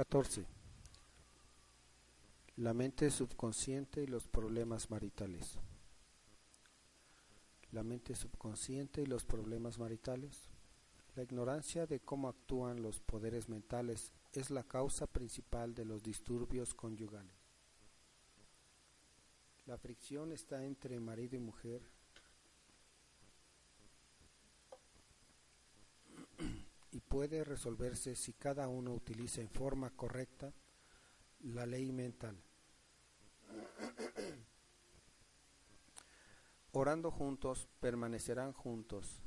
14. La mente subconsciente y los problemas maritales. La mente subconsciente y los problemas maritales. La ignorancia de cómo actúan los poderes mentales es la causa principal de los disturbios conyugales. La fricción está entre marido y mujer puede resolverse si cada uno utiliza en forma correcta la ley mental. Orando juntos, permanecerán juntos.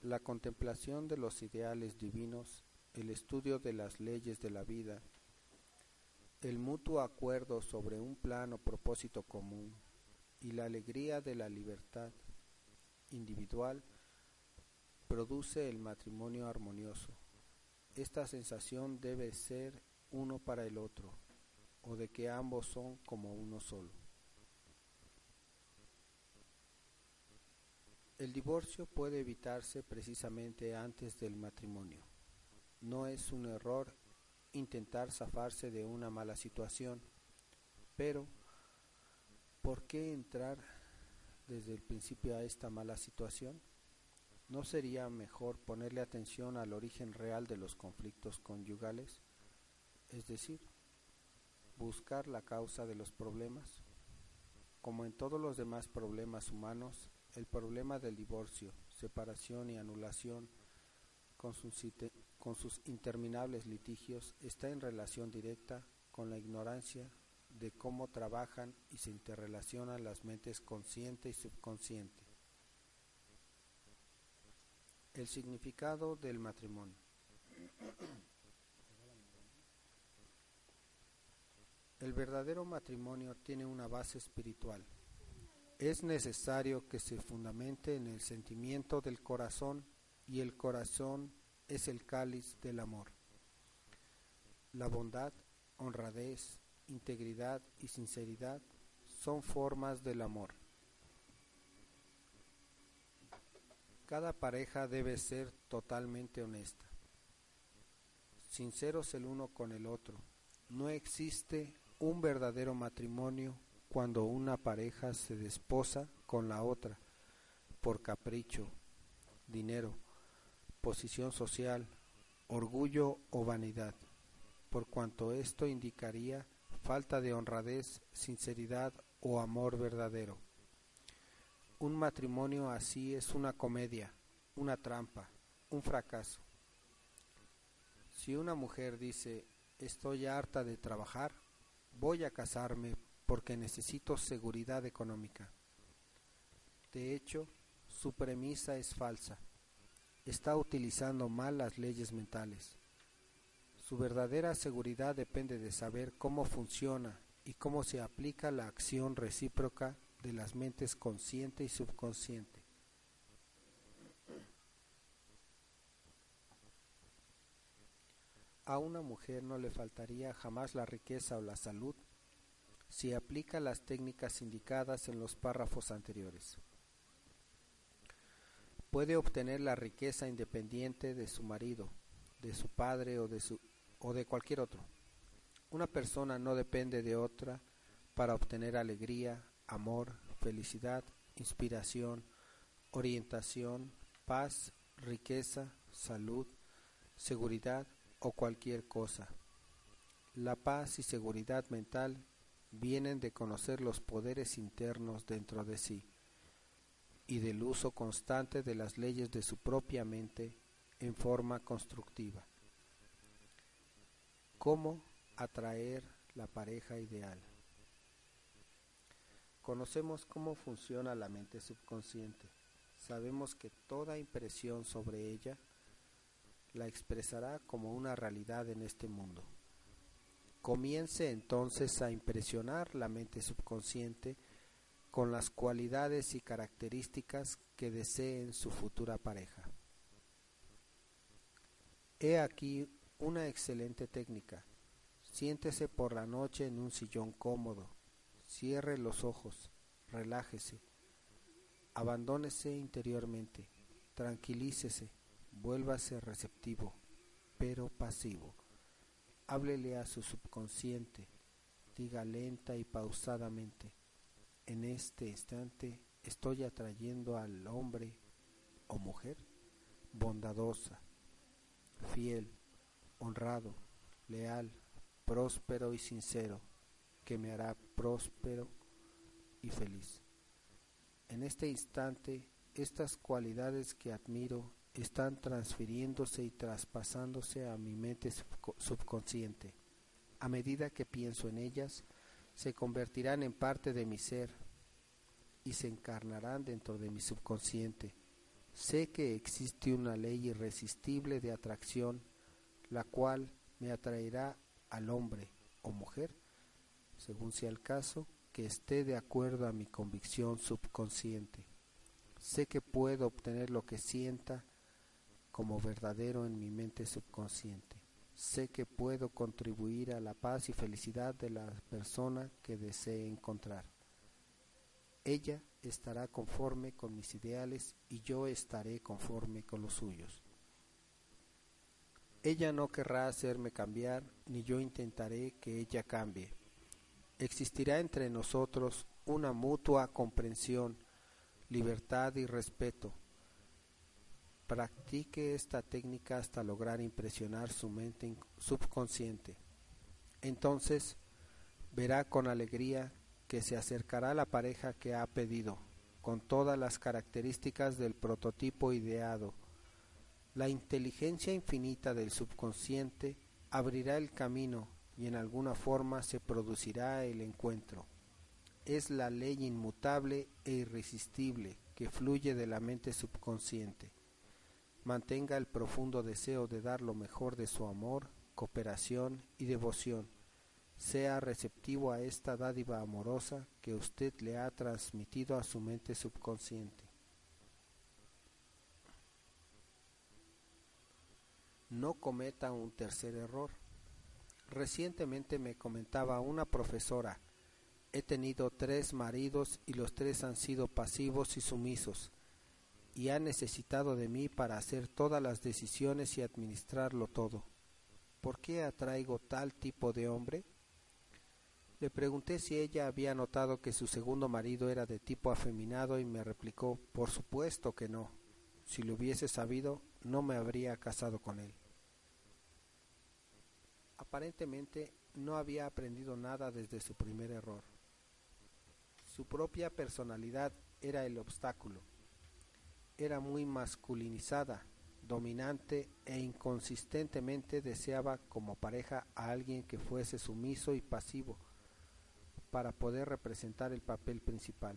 La contemplación de los ideales divinos, el estudio de las leyes de la vida, el mutuo acuerdo sobre un plan o propósito común y la alegría de la libertad individual produce el matrimonio armonioso. Esta sensación debe ser uno para el otro, o de que ambos son como uno solo. El divorcio puede evitarse precisamente antes del matrimonio. No es un error intentar zafarse de una mala situación, pero ¿por qué entrar desde el principio a esta mala situación? ¿No sería mejor ponerle atención al origen real de los conflictos conyugales? Es decir, buscar la causa de los problemas. Como en todos los demás problemas humanos, el problema del divorcio, separación y anulación, con sus, con sus interminables litigios, está en relación directa con la ignorancia de cómo trabajan y se interrelacionan las mentes consciente y subconsciente. El significado del matrimonio. El verdadero matrimonio tiene una base espiritual. Es necesario que se fundamente en el sentimiento del corazón y el corazón es el cáliz del amor. La bondad, honradez, integridad y sinceridad son formas del amor. Cada pareja debe ser totalmente honesta, sinceros el uno con el otro. No existe un verdadero matrimonio cuando una pareja se desposa con la otra por capricho, dinero, posición social, orgullo o vanidad, por cuanto esto indicaría falta de honradez, sinceridad o amor verdadero. Un matrimonio así es una comedia, una trampa, un fracaso. Si una mujer dice, estoy harta de trabajar, voy a casarme porque necesito seguridad económica. De hecho, su premisa es falsa. Está utilizando mal las leyes mentales. Su verdadera seguridad depende de saber cómo funciona y cómo se aplica la acción recíproca de las mentes consciente y subconsciente. A una mujer no le faltaría jamás la riqueza o la salud si aplica las técnicas indicadas en los párrafos anteriores. Puede obtener la riqueza independiente de su marido, de su padre o de, su, o de cualquier otro. Una persona no depende de otra para obtener alegría, amor, felicidad, inspiración, orientación, paz, riqueza, salud, seguridad o cualquier cosa. La paz y seguridad mental vienen de conocer los poderes internos dentro de sí y del uso constante de las leyes de su propia mente en forma constructiva. ¿Cómo atraer la pareja ideal? Conocemos cómo funciona la mente subconsciente. Sabemos que toda impresión sobre ella la expresará como una realidad en este mundo. Comience entonces a impresionar la mente subconsciente con las cualidades y características que desee en su futura pareja. He aquí una excelente técnica. Siéntese por la noche en un sillón cómodo, Cierre los ojos, relájese, abandónese interiormente, tranquilícese, vuélvase receptivo, pero pasivo. háblele a su subconsciente, diga lenta y pausadamente, en este instante estoy atrayendo al hombre o mujer bondadosa, fiel, honrado, leal, próspero y sincero, que me hará próspero y feliz. En este instante, estas cualidades que admiro están transfiriéndose y traspasándose a mi mente subconsciente. A medida que pienso en ellas, se convertirán en parte de mi ser y se encarnarán dentro de mi subconsciente. Sé que existe una ley irresistible de atracción, la cual me atraerá al hombre o mujer, según sea el caso, que esté de acuerdo a mi convicción subconsciente. Sé que puedo obtener lo que sienta como verdadero en mi mente subconsciente. Sé que puedo contribuir a la paz y felicidad de la persona que desee encontrar. Ella estará conforme con mis ideales y yo estaré conforme con los suyos. Ella no querrá hacerme cambiar, ni yo intentaré que ella cambie. Existirá entre nosotros una mutua comprensión, libertad y respeto Practique esta técnica hasta lograr impresionar su mente subconsciente. Entonces verá con alegría que se acercará a la pareja que ha pedido, con todas las características del prototipo ideado. La inteligencia infinita del subconsciente abrirá el camino y en alguna forma se producirá el encuentro. Es la ley inmutable e irresistible que fluye de la mente subconsciente mantenga el profundo deseo de dar lo mejor de su amor, cooperación y devoción. Sea receptivo a esta dádiva amorosa que usted le ha transmitido a su mente subconsciente. No cometa un tercer error. Recientemente me comentaba una profesora, he tenido tres maridos y los tres han sido pasivos y sumisos y ha necesitado de mí para hacer todas las decisiones y administrarlo todo. ¿Por qué atraigo tal tipo de hombre? Le pregunté si ella había notado que su segundo marido era de tipo afeminado y me replicó por supuesto que no. Si lo hubiese sabido, no me habría casado con él. Aparentemente no había aprendido nada desde su primer error. Su propia personalidad era el obstáculo era muy masculinizada, dominante e inconsistentemente deseaba como pareja a alguien que fuese sumiso y pasivo para poder representar el papel principal.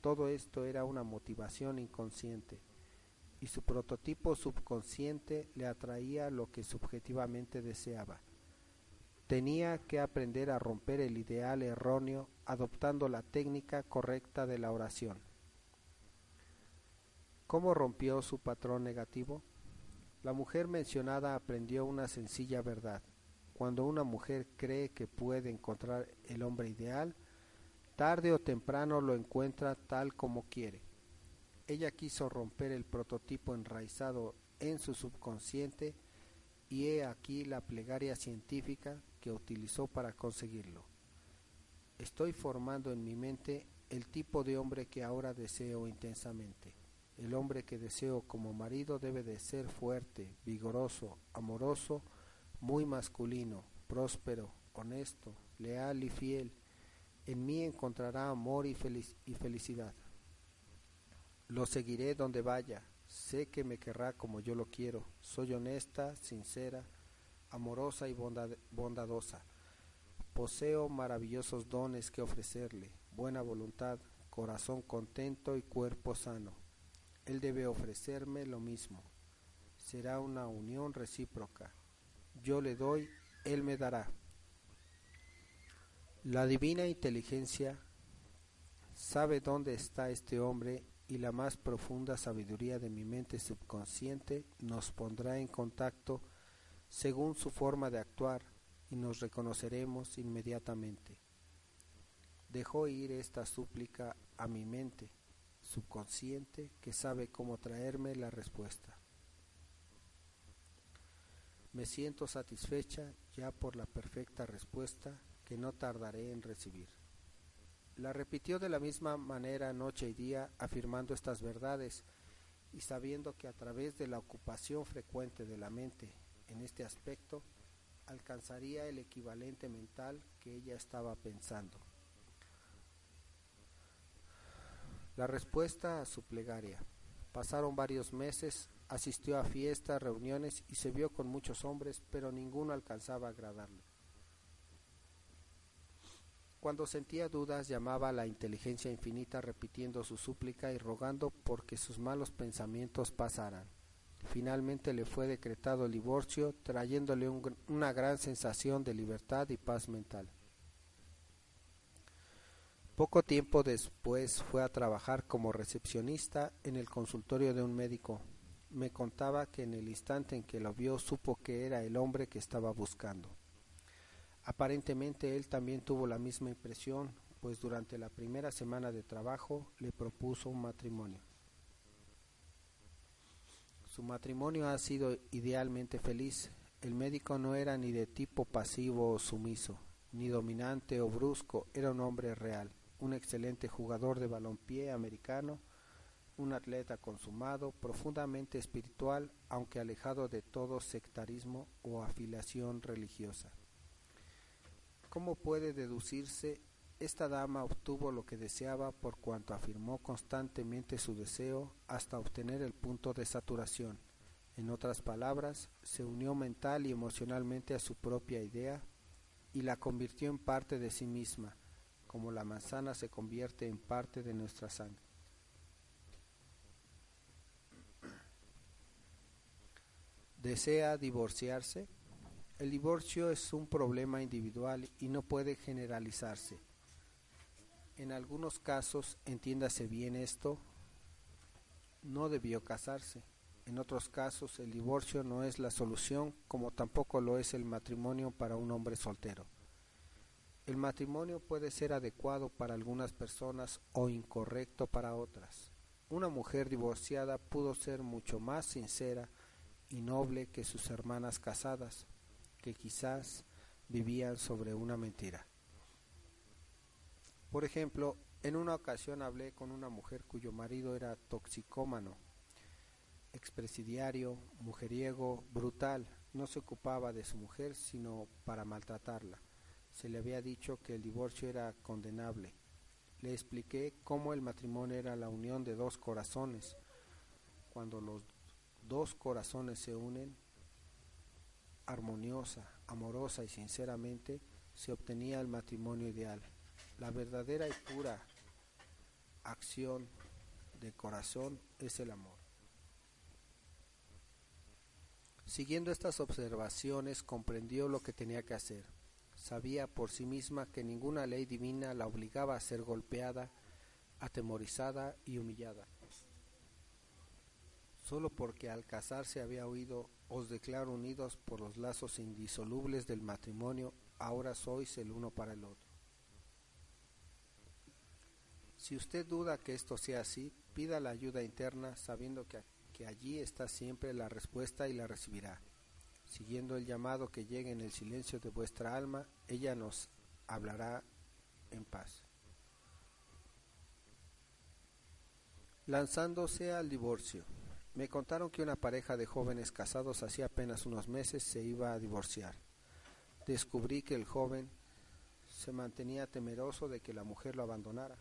Todo esto era una motivación inconsciente y su prototipo subconsciente le atraía lo que subjetivamente deseaba. Tenía que aprender a romper el ideal erróneo adoptando la técnica correcta de la oración. ¿Cómo rompió su patrón negativo? La mujer mencionada aprendió una sencilla verdad. Cuando una mujer cree que puede encontrar el hombre ideal, tarde o temprano lo encuentra tal como quiere. Ella quiso romper el prototipo enraizado en su subconsciente y he aquí la plegaria científica que utilizó para conseguirlo. Estoy formando en mi mente el tipo de hombre que ahora deseo intensamente. El hombre que deseo como marido debe de ser fuerte, vigoroso, amoroso, muy masculino, próspero, honesto, leal y fiel. En mí encontrará amor y, felicidad. Lo seguiré donde vaya. Sé que me querrá como yo lo quiero. Soy honesta, sincera, amorosa y bondadosa. Poseo maravillosos dones que ofrecerle, buena voluntad, corazón contento y cuerpo sano. Él debe ofrecerme lo mismo. Será una unión recíproca. Yo le doy, Él me dará. La divina inteligencia sabe dónde está este hombre y la más profunda sabiduría de mi mente subconsciente nos pondrá en contacto según su forma de actuar y nos reconoceremos inmediatamente. Dejó ir esta súplica a mi mente subconsciente que sabe cómo traerme la respuesta. Me siento satisfecha ya por la perfecta respuesta que no tardaré en recibir. La repitió de la misma manera noche y día, afirmando estas verdades y sabiendo que a través de la ocupación frecuente de la mente en este aspecto, alcanzaría el equivalente mental que ella estaba pensando. La respuesta a su plegaria. Pasaron varios meses, asistió a fiestas, reuniones y se vio con muchos hombres, pero ninguno alcanzaba a agradarle. Cuando sentía dudas llamaba a la inteligencia infinita repitiendo su súplica y rogando porque sus malos pensamientos pasaran. Finalmente le fue decretado el divorcio, trayéndole una gran sensación de libertad y paz mental. Poco tiempo después fue a trabajar como recepcionista en el consultorio de un médico. Me contaba que en el instante en que lo vio supo que era el hombre que estaba buscando. Aparentemente él también tuvo la misma impresión, pues durante la primera semana de trabajo le propuso un matrimonio. Su matrimonio ha sido idealmente feliz. El médico no era ni de tipo pasivo o sumiso, ni dominante o brusco, era un hombre real, un excelente jugador de balompié americano, un atleta consumado, profundamente espiritual, aunque alejado de todo sectarismo o afiliación religiosa. ¿Cómo puede deducirse? Esta dama obtuvo lo que deseaba por cuanto afirmó constantemente su deseo hasta obtener el punto de saturación. En otras palabras, se unió mental y emocionalmente a su propia idea y la convirtió en parte de sí misma, como la manzana se convierte en parte de nuestra sangre. ¿Desea divorciarse? El divorcio es un problema individual y no puede generalizarse. En algunos casos, entiéndase bien esto, no debió casarse. En otros casos, el divorcio no es la solución, como tampoco lo es el matrimonio para un hombre soltero. El matrimonio puede ser adecuado para algunas personas o incorrecto para otras. Una mujer divorciada pudo ser mucho más sincera y noble que sus hermanas casadas, que quizás vivían sobre una mentira. Por ejemplo, en una ocasión hablé con una mujer cuyo marido era toxicómano, expresidiario, mujeriego, brutal, no se ocupaba de su mujer sino para maltratarla. Se le había dicho que el divorcio era condenable. Le expliqué cómo el matrimonio era la unión de dos corazones. Cuando los dos corazones se unen, armoniosa, amorosa y sinceramente, se obtenía el matrimonio ideal. La verdadera y pura acción de corazón es el amor. Siguiendo estas observaciones, comprendió lo que tenía que hacer. Sabía por sí misma que ninguna ley divina la obligaba a ser golpeada, atemorizada y humillada. Solo porque al casarse había oído os declaro unidos por los lazos indisolubles del matrimonio, ahora sois el uno para el otro. Si usted duda que esto sea así, pida la ayuda interna sabiendo que, que allí está siempre la respuesta y la recibirá. Siguiendo el llamado que llegue en el silencio de vuestra alma, ella nos hablará en paz. Lanzándose al divorcio. Me contaron que una pareja de jóvenes casados hacía apenas unos meses se iba a divorciar. Descubrí que el joven se mantenía temeroso de que la mujer lo abandonara.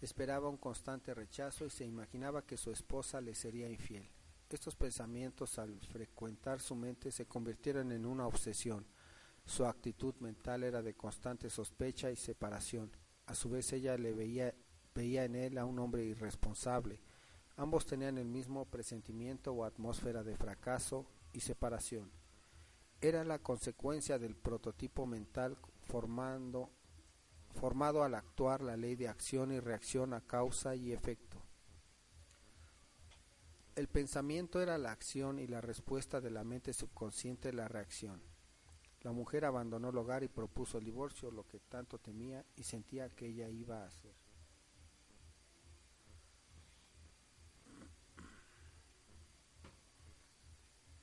Esperaba un constante rechazo y se imaginaba que su esposa le sería infiel. Estos pensamientos al frecuentar su mente se convirtieron en una obsesión. Su actitud mental era de constante sospecha y separación. A su vez ella le veía, veía en él a un hombre irresponsable, Ambos tenían el mismo presentimiento o atmósfera de fracaso y separación. Era la consecuencia del prototipo mental formando, formado al actuar la ley de acción y reacción a causa y efecto. El pensamiento era la acción y la respuesta de la mente subconsciente la reacción. La mujer abandonó el hogar y propuso el divorcio, lo que tanto temía y sentía que ella iba a hacer.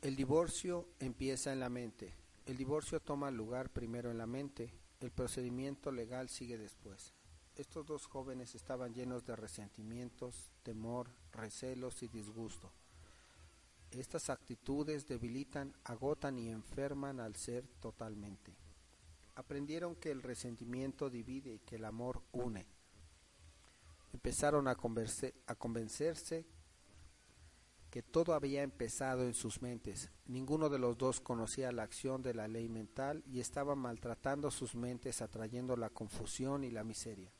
El divorcio empieza en la mente. El divorcio toma lugar primero en la mente. El procedimiento legal sigue después. Estos dos jóvenes estaban llenos de resentimientos, temor, recelos y disgusto. Estas actitudes debilitan, agotan y enferman al ser totalmente. Aprendieron que el resentimiento divide y que el amor une. Empezaron a, a convencerse que todo había empezado en sus mentes. Ninguno de los dos conocía la acción de la ley mental y estaba maltratando sus mentes atrayendo la confusión y la miseria.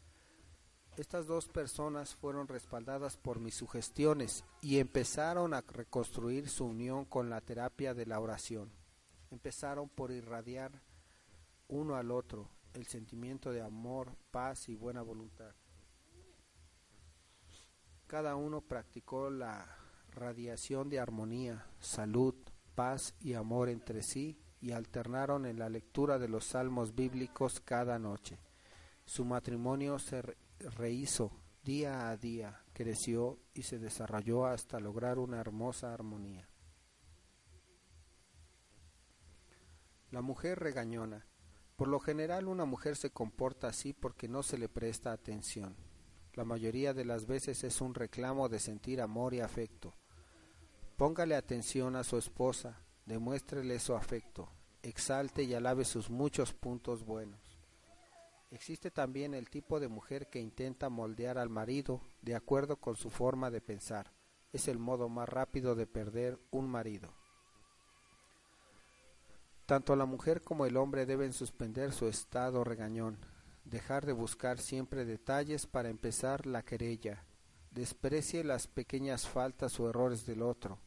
Estas dos personas fueron respaldadas por mis sugestiones y empezaron a reconstruir su unión con la terapia de la oración. Empezaron por irradiar uno al otro el sentimiento de amor, paz y buena voluntad. Cada uno practicó la radiación de armonía, salud, paz y amor entre sí y alternaron en la lectura de los salmos bíblicos cada noche. Su matrimonio se rehizo día a día, creció y se desarrolló hasta lograr una hermosa armonía. La mujer regañona. Por lo general una mujer se comporta así porque no se le presta atención. La mayoría de las veces es un reclamo de sentir amor y afecto. Póngale atención a su esposa, demuéstrele su afecto, exalte y alabe sus muchos puntos buenos. Existe también el tipo de mujer que intenta moldear al marido de acuerdo con su forma de pensar. Es el modo más rápido de perder un marido. Tanto la mujer como el hombre deben suspender su estado regañón, dejar de buscar siempre detalles para empezar la querella, desprecie las pequeñas faltas o errores del otro,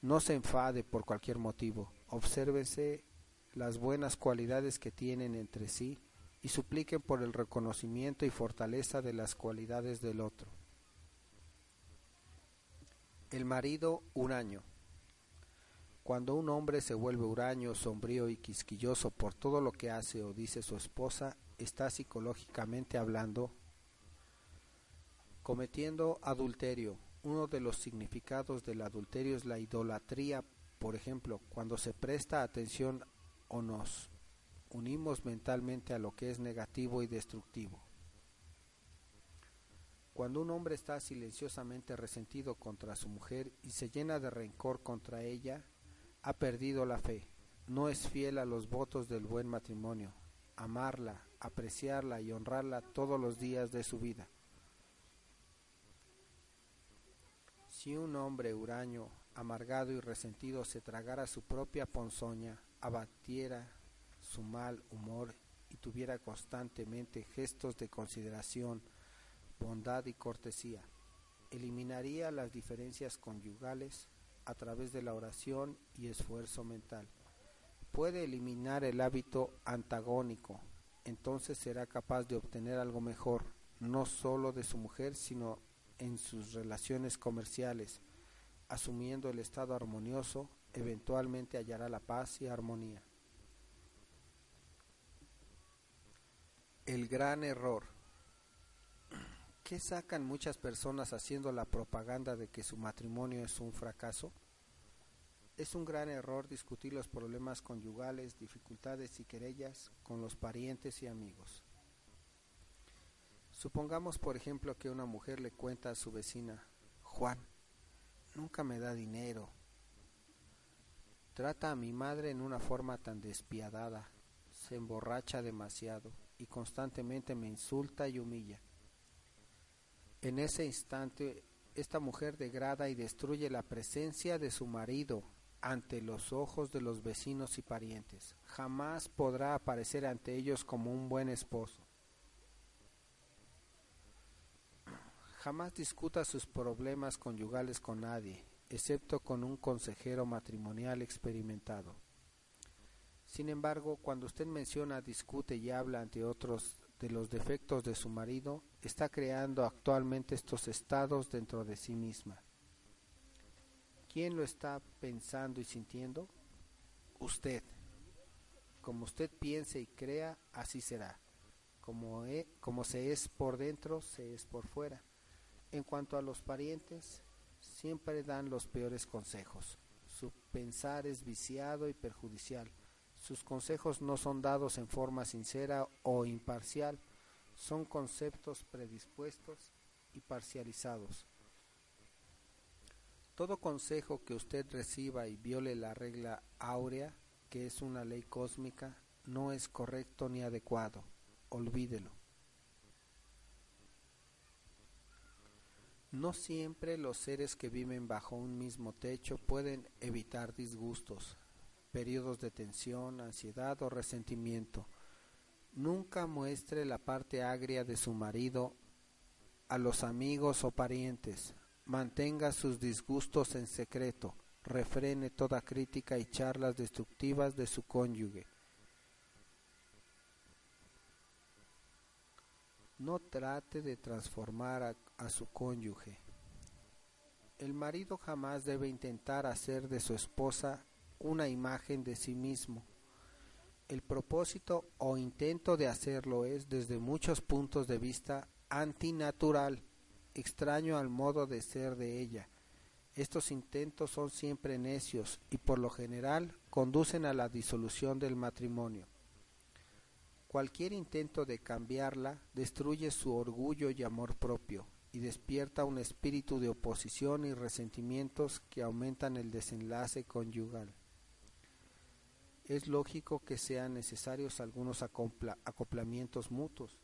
no se enfade por cualquier motivo, obsérvese las buenas cualidades que tienen entre sí y supliquen por el reconocimiento y fortaleza de las cualidades del otro. El marido huraño. Cuando un hombre se vuelve huraño, sombrío y quisquilloso por todo lo que hace o dice su esposa, está psicológicamente hablando cometiendo adulterio. Uno de los significados del adulterio es la idolatría, por ejemplo, cuando se presta atención o nos unimos mentalmente a lo que es negativo y destructivo. Cuando un hombre está silenciosamente resentido contra su mujer y se llena de rencor contra ella, ha perdido la fe, no es fiel a los votos del buen matrimonio, amarla, apreciarla y honrarla todos los días de su vida. Si un hombre huraño, amargado y resentido se tragara su propia ponzoña, abatiera su mal humor y tuviera constantemente gestos de consideración, bondad y cortesía. Eliminaría las diferencias conyugales a través de la oración y esfuerzo mental. Puede eliminar el hábito antagónico, entonces será capaz de obtener algo mejor, no solo de su mujer, sino en sus relaciones comerciales. Asumiendo el estado armonioso, eventualmente hallará la paz y armonía. El gran error. ¿Qué sacan muchas personas haciendo la propaganda de que su matrimonio es un fracaso? Es un gran error discutir los problemas conyugales, dificultades y querellas con los parientes y amigos. Supongamos, por ejemplo, que una mujer le cuenta a su vecina, Juan, nunca me da dinero. Trata a mi madre en una forma tan despiadada, se emborracha demasiado y constantemente me insulta y humilla. En ese instante, esta mujer degrada y destruye la presencia de su marido ante los ojos de los vecinos y parientes. Jamás podrá aparecer ante ellos como un buen esposo. Jamás discuta sus problemas conyugales con nadie, excepto con un consejero matrimonial experimentado. Sin embargo, cuando usted menciona, discute y habla ante otros de los defectos de su marido, está creando actualmente estos estados dentro de sí misma. ¿Quién lo está pensando y sintiendo? Usted. Como usted piense y crea, así será. Como, como se es por dentro, se es por fuera. En cuanto a los parientes, siempre dan los peores consejos Su pensar es viciado y perjudicial. Sus consejos no son dados en forma sincera o imparcial, son conceptos predispuestos y parcializados. Todo consejo que usted reciba y viole la regla áurea, que es una ley cósmica, no es correcto ni adecuado. Olvídelo. No siempre los seres que viven bajo un mismo techo pueden evitar disgustos, periodos de tensión, ansiedad o resentimiento. Nunca muestre la parte agria de su marido a los amigos o parientes. Mantenga sus disgustos en secreto. Refrene toda crítica y charlas destructivas de su cónyuge. No trate de transformar a, su cónyuge. El marido jamás debe intentar hacer de su esposa una imagen de sí mismo. El propósito o intento de hacerlo es, desde muchos puntos de vista, antinatural, extraño al modo de ser de ella. Estos intentos son siempre necios y por lo general conducen a la disolución del matrimonio. Cualquier intento de cambiarla destruye su orgullo y amor propio y despierta un espíritu de oposición y resentimientos que aumentan el desenlace conyugal. Es lógico que sean necesarios algunos acopla acoplamientos mutuos,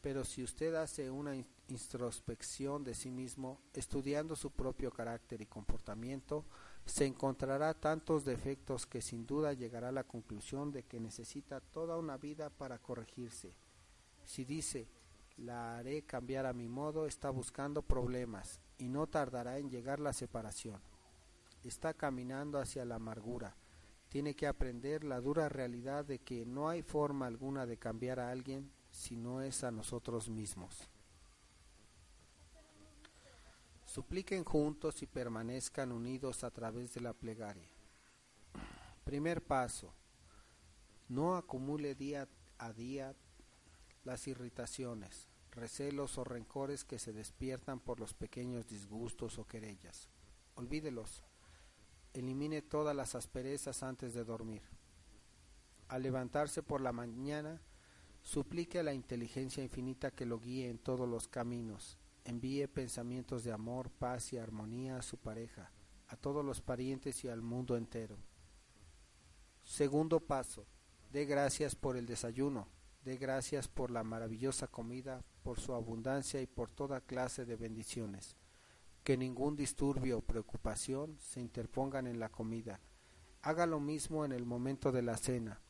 pero si usted hace una introspección de sí mismo, estudiando su propio carácter y comportamiento, se encontrará tantos defectos que sin duda llegará a la conclusión de que necesita toda una vida para corregirse. Si dice, la haré cambiar a mi modo, está buscando problemas y no tardará en llegar la separación. Está caminando hacia la amargura. Tiene que aprender la dura realidad de que no hay forma alguna de cambiar a alguien si no es a nosotros mismos. Supliquen juntos y permanezcan unidos a través de la plegaria. Primer paso. No acumule día a día las irritaciones, recelos o rencores que se despiertan por los pequeños disgustos o querellas. Olvídelos. Elimine todas las asperezas antes de dormir. Al levantarse por la mañana, suplique a la inteligencia infinita que lo guíe en todos los caminos envíe pensamientos de amor, paz y armonía a su pareja, a todos los parientes y al mundo entero. Segundo paso, dé gracias por el desayuno, dé gracias por la maravillosa comida, por su abundancia y por toda clase de bendiciones. Que ningún disturbio o preocupación se interpongan en la comida. Haga lo mismo en el momento de la cena.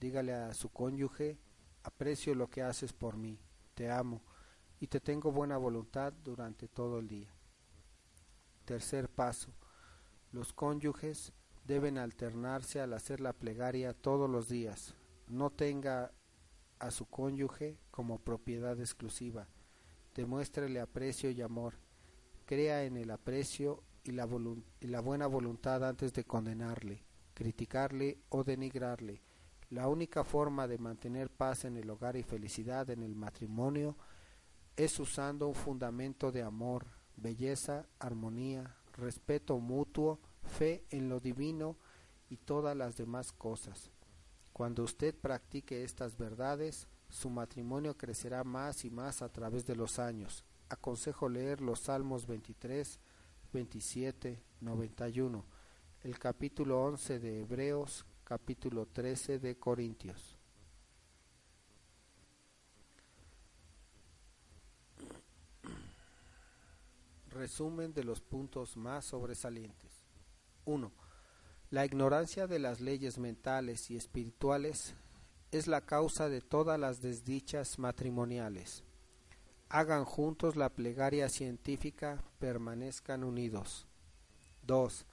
Dígale a su cónyuge, aprecio lo que haces por mí, te amo, y te tengo buena voluntad durante todo el día. Tercer paso. Los cónyuges deben alternarse al hacer la plegaria todos los días. No tenga a su cónyuge como propiedad exclusiva. Demuéstrele aprecio y amor. Crea en el aprecio y la, y la buena voluntad antes de condenarle, criticarle o denigrarle. La única forma de mantener paz en el hogar y felicidad en el matrimonio es usando un fundamento de amor, belleza, armonía, respeto mutuo, fe en lo divino y todas las demás cosas. Cuando usted practique estas verdades, su matrimonio crecerá más y más a través de los años. Aconsejo leer los Salmos 23, 27, 91, el capítulo 11 de Hebreos, capítulo 13 de Corintios. Resumen de los puntos más sobresalientes. 1. La ignorancia de las leyes mentales y espirituales es la causa de todas las desdichas matrimoniales. Hagan juntos la plegaria científica, permanezcan unidos. 2.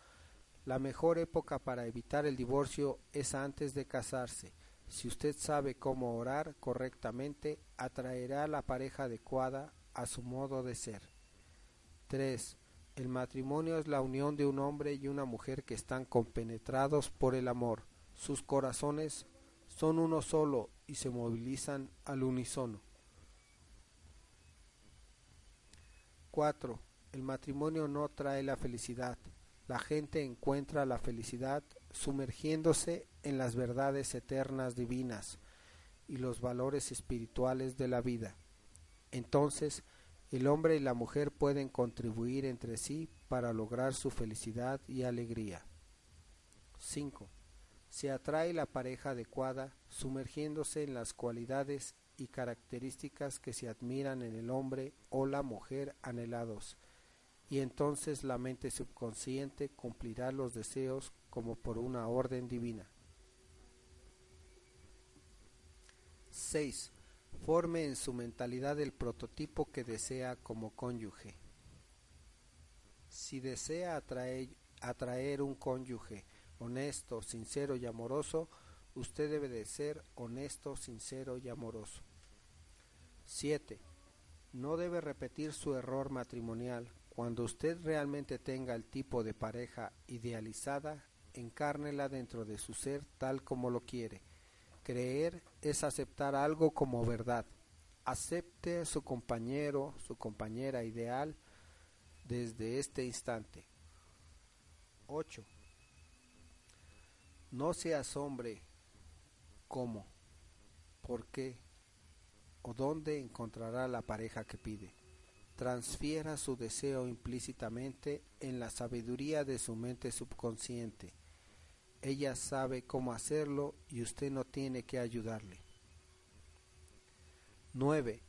La mejor época para evitar el divorcio es antes de casarse. Si usted sabe cómo orar correctamente, atraerá a la pareja adecuada a su modo de ser. 3. El matrimonio es la unión de un hombre y una mujer que están compenetrados por el amor. Sus corazones son uno solo y se movilizan al unísono. 4. El matrimonio no trae la felicidad. la gente encuentra la felicidad sumergiéndose en las verdades eternas divinas y los valores espirituales de la vida. Entonces, el hombre y la mujer pueden contribuir entre sí para lograr su felicidad y alegría. 5. Se atrae la pareja adecuada sumergiéndose en las cualidades y características que se admiran en el hombre o la mujer anhelados, y entonces la mente subconsciente cumplirá los deseos como por una orden divina. 6. Forme en su mentalidad el prototipo que desea como cónyuge. Si desea atraer, atraer un cónyuge honesto, sincero y amoroso, usted debe de ser honesto, sincero y amoroso. 7. No debe repetir su error matrimonial. Cuando usted realmente tenga el tipo de pareja idealizada, encárnela dentro de su ser tal como lo quiere. Creer es aceptar algo como verdad. Acepte su compañero, su compañera ideal desde este instante. 8. No se asombre cómo, por qué o dónde encontrará la pareja que pide. Transfiera su deseo implícitamente en la sabiduría de su mente subconsciente. Ella sabe cómo hacerlo y usted no tiene que ayudarle. 9.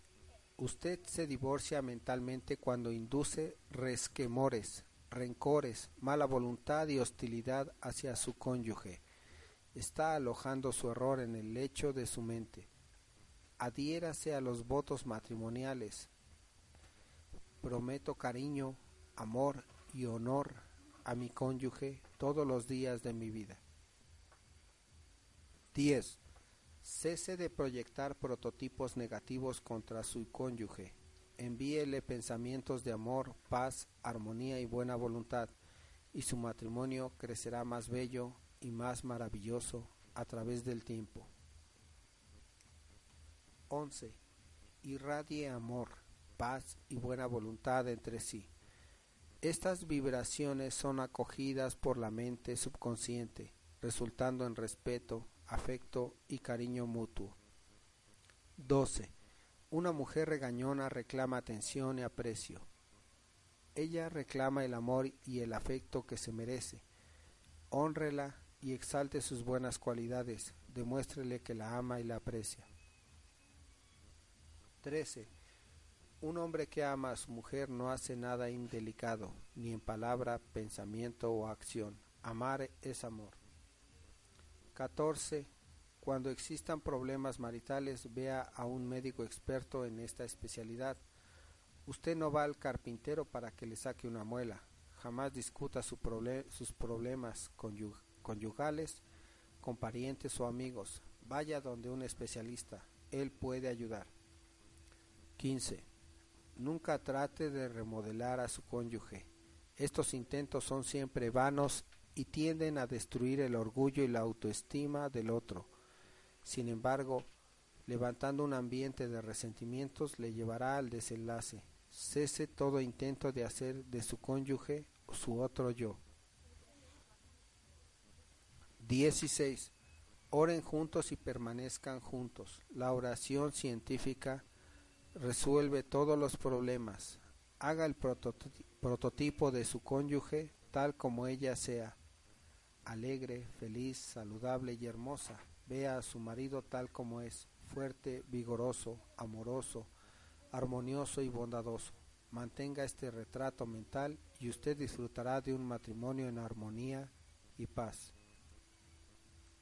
Usted se divorcia mentalmente cuando induce resquemores, rencores, mala voluntad y hostilidad hacia su cónyuge está alojando su error en el lecho de su mente. Adhiérase a los votos matrimoniales. Prometo cariño, amor y honor a mi cónyuge todos los días de mi vida. 10. Cese de proyectar prototipos negativos contra su cónyuge. Envíele pensamientos de amor, paz, armonía y buena voluntad, y su matrimonio crecerá más bello, y más maravilloso a través del tiempo. 11. Irradie amor, paz y buena voluntad entre sí. Estas vibraciones son acogidas por la mente subconsciente, resultando en respeto, afecto y cariño mutuo. 12. Una mujer regañona reclama atención y aprecio. Ella reclama el amor y el afecto que se merece. Honrela y exalte sus buenas cualidades, demuéstrele que la ama y la aprecia. 13. Un hombre que ama a su mujer no hace nada indelicado, ni en palabra, pensamiento o acción. Amar es amor. 14. Cuando existan problemas maritales, vea a un médico experto en esta especialidad. Usted no va al carpintero para que le saque una muela. Jamás discuta sus problemas conyugales con parientes o amigos. Vaya donde un especialista, él puede ayudar. 15. Nunca trate de remodelar a su cónyuge. Estos intentos son siempre vanos y tienden a destruir el orgullo y la autoestima del otro. Sin embargo, levantando un ambiente de resentimientos le llevará al desenlace. Cese todo intento de hacer de su cónyuge su otro yo. 16. Oren juntos y permanezcan juntos. La oración científica resuelve todos los problemas. Haga el prototipo de su cónyuge tal como ella sea. Alegre, feliz, saludable y hermosa. Vea a su marido tal como es, fuerte, vigoroso, amoroso, armonioso y bondadoso. Mantenga este retrato mental y usted disfrutará de un matrimonio en armonía y paz.